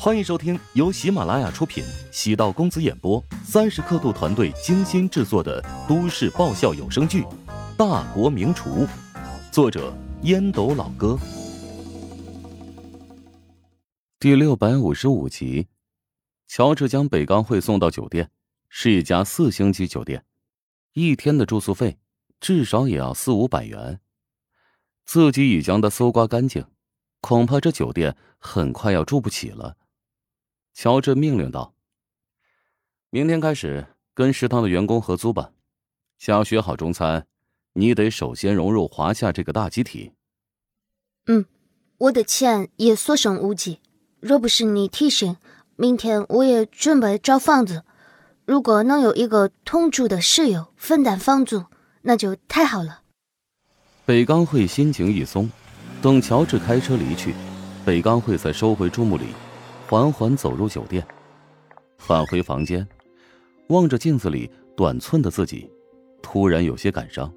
欢迎收听由喜马拉雅出品、喜道公子演播、三十刻度团队精心制作的都市爆笑有声剧《大国名厨》，作者烟斗老哥，第六百五十五集。乔治将北刚会送到酒店，是一家四星级酒店，一天的住宿费至少也要四五百元。自己已将它搜刮干净，恐怕这酒店很快要住不起了。乔治命令道：“明天开始跟食堂的员工合租吧。想要学好中餐，你得首先融入华夏这个大集体。”“嗯，我的钱也所剩无几。若不是你提醒，明天我也准备找房子。如果能有一个同住的室友分担房租，那就太好了。”北刚会心情一松，等乔治开车离去，北刚会才收回注目礼。缓缓走入酒店，返回房间，望着镜子里短寸的自己，突然有些感伤。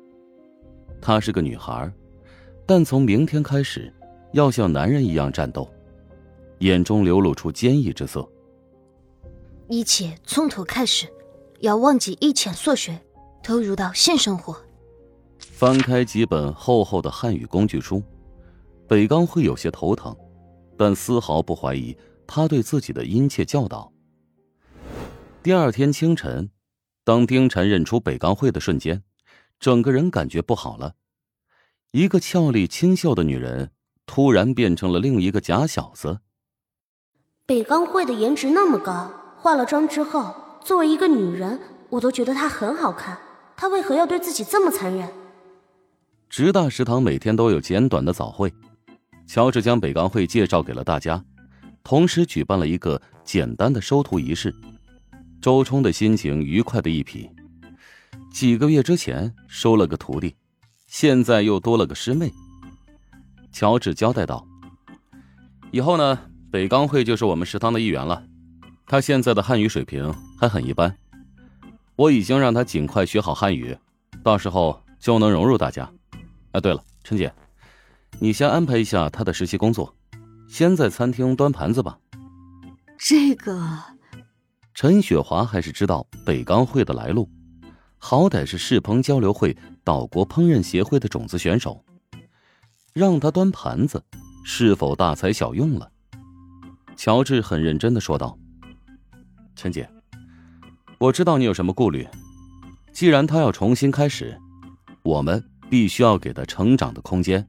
她是个女孩，但从明天开始，要像男人一样战斗，眼中流露出坚毅之色。一切从头开始，要忘记以前所学，投入到新生活。翻开几本厚厚的汉语工具书，北刚会有些头疼，但丝毫不怀疑。他对自己的殷切教导。第二天清晨，当丁晨认出北刚会的瞬间，整个人感觉不好了。一个俏丽清秀的女人，突然变成了另一个假小子。北刚会的颜值那么高，化了妆之后，作为一个女人，我都觉得她很好看。她为何要对自己这么残忍？直大食堂每天都有简短的早会，乔治将北刚会介绍给了大家。同时举办了一个简单的收徒仪式，周冲的心情愉快的一匹。几个月之前收了个徒弟，现在又多了个师妹。乔治交代道：“以后呢，北刚会就是我们食堂的一员了。他现在的汉语水平还很一般，我已经让他尽快学好汉语，到时候就能融入大家。啊，对了，陈姐，你先安排一下他的实习工作。”先在餐厅端盘子吧。这个，陈雪华还是知道北钢会的来路，好歹是世烹交流会岛国烹饪协会的种子选手，让他端盘子，是否大材小用了？乔治很认真的说道：“陈姐，我知道你有什么顾虑，既然他要重新开始，我们必须要给他成长的空间，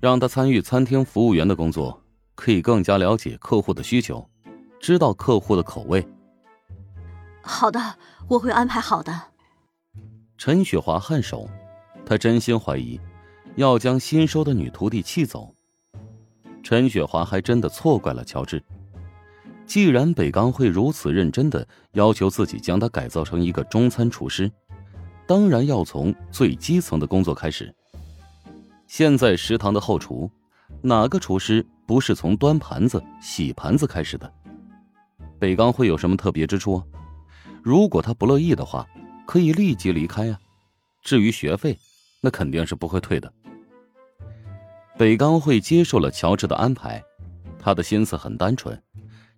让他参与餐厅服务员的工作。”可以更加了解客户的需求，知道客户的口味。好的，我会安排好的。陈雪华颔首，她真心怀疑要将新收的女徒弟气走。陈雪华还真的错怪了乔治。既然北刚会如此认真的要求自己将他改造成一个中餐厨师，当然要从最基层的工作开始。现在食堂的后厨。哪个厨师不是从端盘子、洗盘子开始的？北刚会有什么特别之处？如果他不乐意的话，可以立即离开啊。至于学费，那肯定是不会退的。北刚会接受了乔治的安排，他的心思很单纯，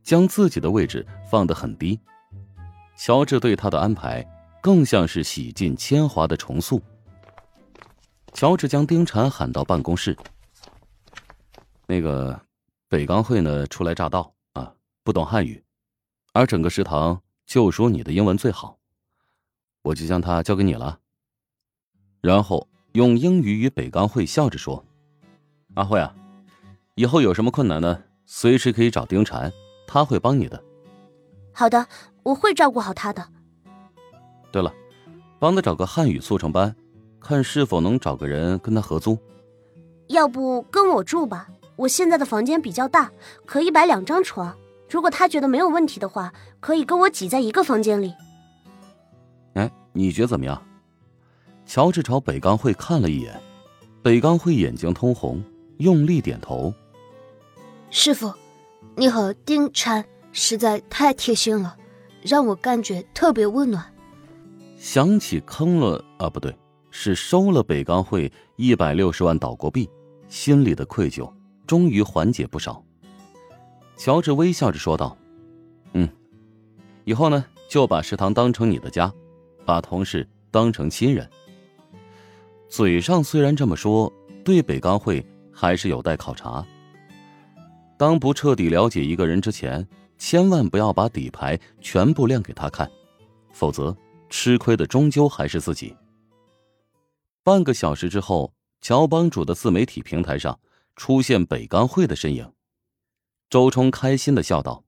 将自己的位置放得很低。乔治对他的安排更像是洗尽铅华的重塑。乔治将丁婵喊到办公室。那个北刚会呢，初来乍到啊，不懂汉语，而整个食堂就说你的英文最好，我就将他交给你了。然后用英语与北刚会笑着说：“阿慧啊，以后有什么困难呢，随时可以找丁婵，他会帮你的。”好的，我会照顾好他的。对了，帮他找个汉语速成班，看是否能找个人跟他合租。要不跟我住吧。我现在的房间比较大，可以摆两张床。如果他觉得没有问题的话，可以跟我挤在一个房间里。哎，你觉得怎么样？乔治朝北刚会看了一眼，北刚会眼睛通红，用力点头。师傅，你和丁婵实在太贴心了，让我感觉特别温暖。想起坑了啊，不对，是收了北刚会一百六十万岛国币，心里的愧疚。终于缓解不少。乔治微笑着说道：“嗯，以后呢，就把食堂当成你的家，把同事当成亲人。”嘴上虽然这么说，对北钢会还是有待考察。当不彻底了解一个人之前，千万不要把底牌全部亮给他看，否则吃亏的终究还是自己。半个小时之后，乔帮主的自媒体平台上出现北钢会的身影。周冲开心的笑道：“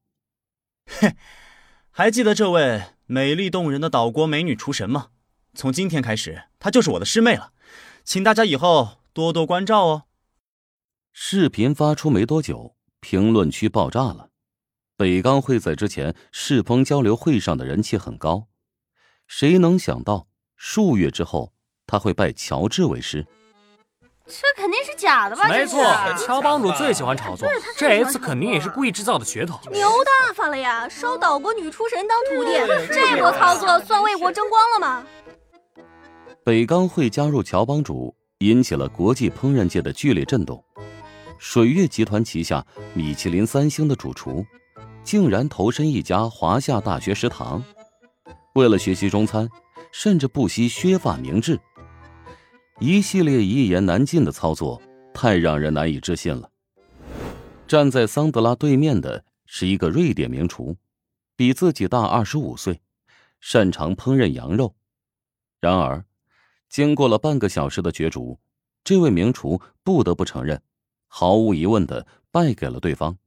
嘿，还记得这位美丽动人的岛国美女厨神吗？从今天开始，她就是我的师妹了，请大家以后多多关照哦。”视频发出没多久，评论区爆炸了。北钢会在之前世风交流会上的人气很高，谁能想到数月之后他会拜乔治为师？这肯定是假的吧？没错，乔帮主最喜欢炒作，这一次肯定也是故意制造的噱头。牛大发了呀，收岛国女厨神当徒弟，这波操作算为国争光了吗？北钢会加入乔帮主，引起了国际烹饪界的剧烈震动。水月集团旗下米其林三星的主厨，竟然投身一家华夏大学食堂，为了学习中餐，甚至不惜削发明志。一系列一言难尽的操作，太让人难以置信了。站在桑德拉对面的是一个瑞典名厨，比自己大二十五岁，擅长烹饪羊肉。然而，经过了半个小时的角逐，这位名厨不得不承认，毫无疑问的败给了对方。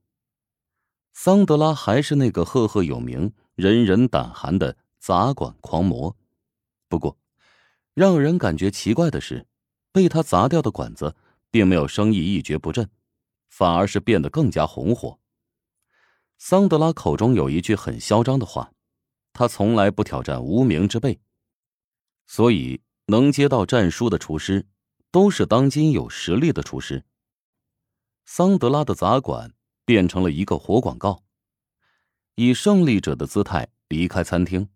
桑德拉还是那个赫赫有名、人人胆寒的杂管狂魔，不过。让人感觉奇怪的是，被他砸掉的管子并没有生意一蹶不振，反而是变得更加红火。桑德拉口中有一句很嚣张的话：“他从来不挑战无名之辈，所以能接到战书的厨师都是当今有实力的厨师。”桑德拉的砸馆变成了一个活广告，以胜利者的姿态离开餐厅，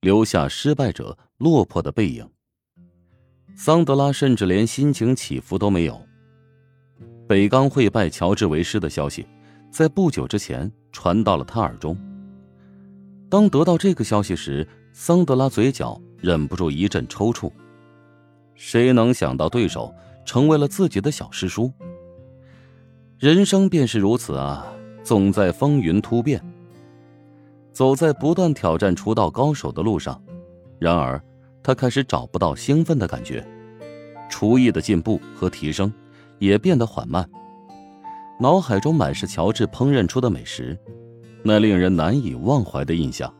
留下失败者落魄的背影。桑德拉甚至连心情起伏都没有。北刚会拜乔治为师的消息，在不久之前传到了他耳中。当得到这个消息时，桑德拉嘴角忍不住一阵抽搐。谁能想到对手成为了自己的小师叔？人生便是如此啊，总在风云突变。走在不断挑战出道高手的路上，然而。他开始找不到兴奋的感觉，厨艺的进步和提升也变得缓慢。脑海中满是乔治烹饪出的美食，那令人难以忘怀的印象。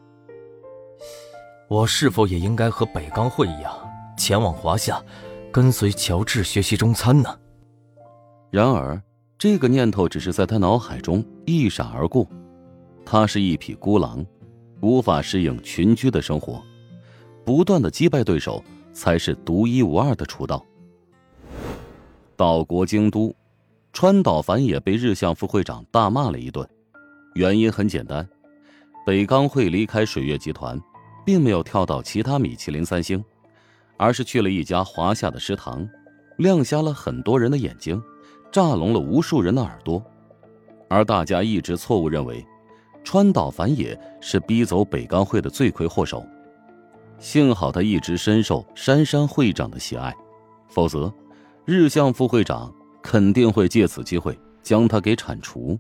我是否也应该和北刚会一样，前往华夏，跟随乔治学习中餐呢？然而，这个念头只是在他脑海中一闪而过。他是一匹孤狼，无法适应群居的生活。不断的击败对手，才是独一无二的出道。岛国京都，川岛繁也被日向副会长大骂了一顿，原因很简单，北冈会离开水月集团，并没有跳到其他米其林三星，而是去了一家华夏的食堂，亮瞎了很多人的眼睛，炸聋了无数人的耳朵，而大家一直错误认为，川岛繁也是逼走北冈会的罪魁祸首。幸好他一直深受杉山会长的喜爱，否则，日向副会长肯定会借此机会将他给铲除。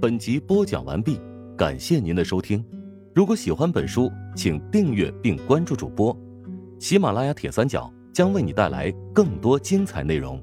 本集播讲完毕，感谢您的收听。如果喜欢本书，请订阅并关注主播。喜马拉雅铁三角将为你带来更多精彩内容。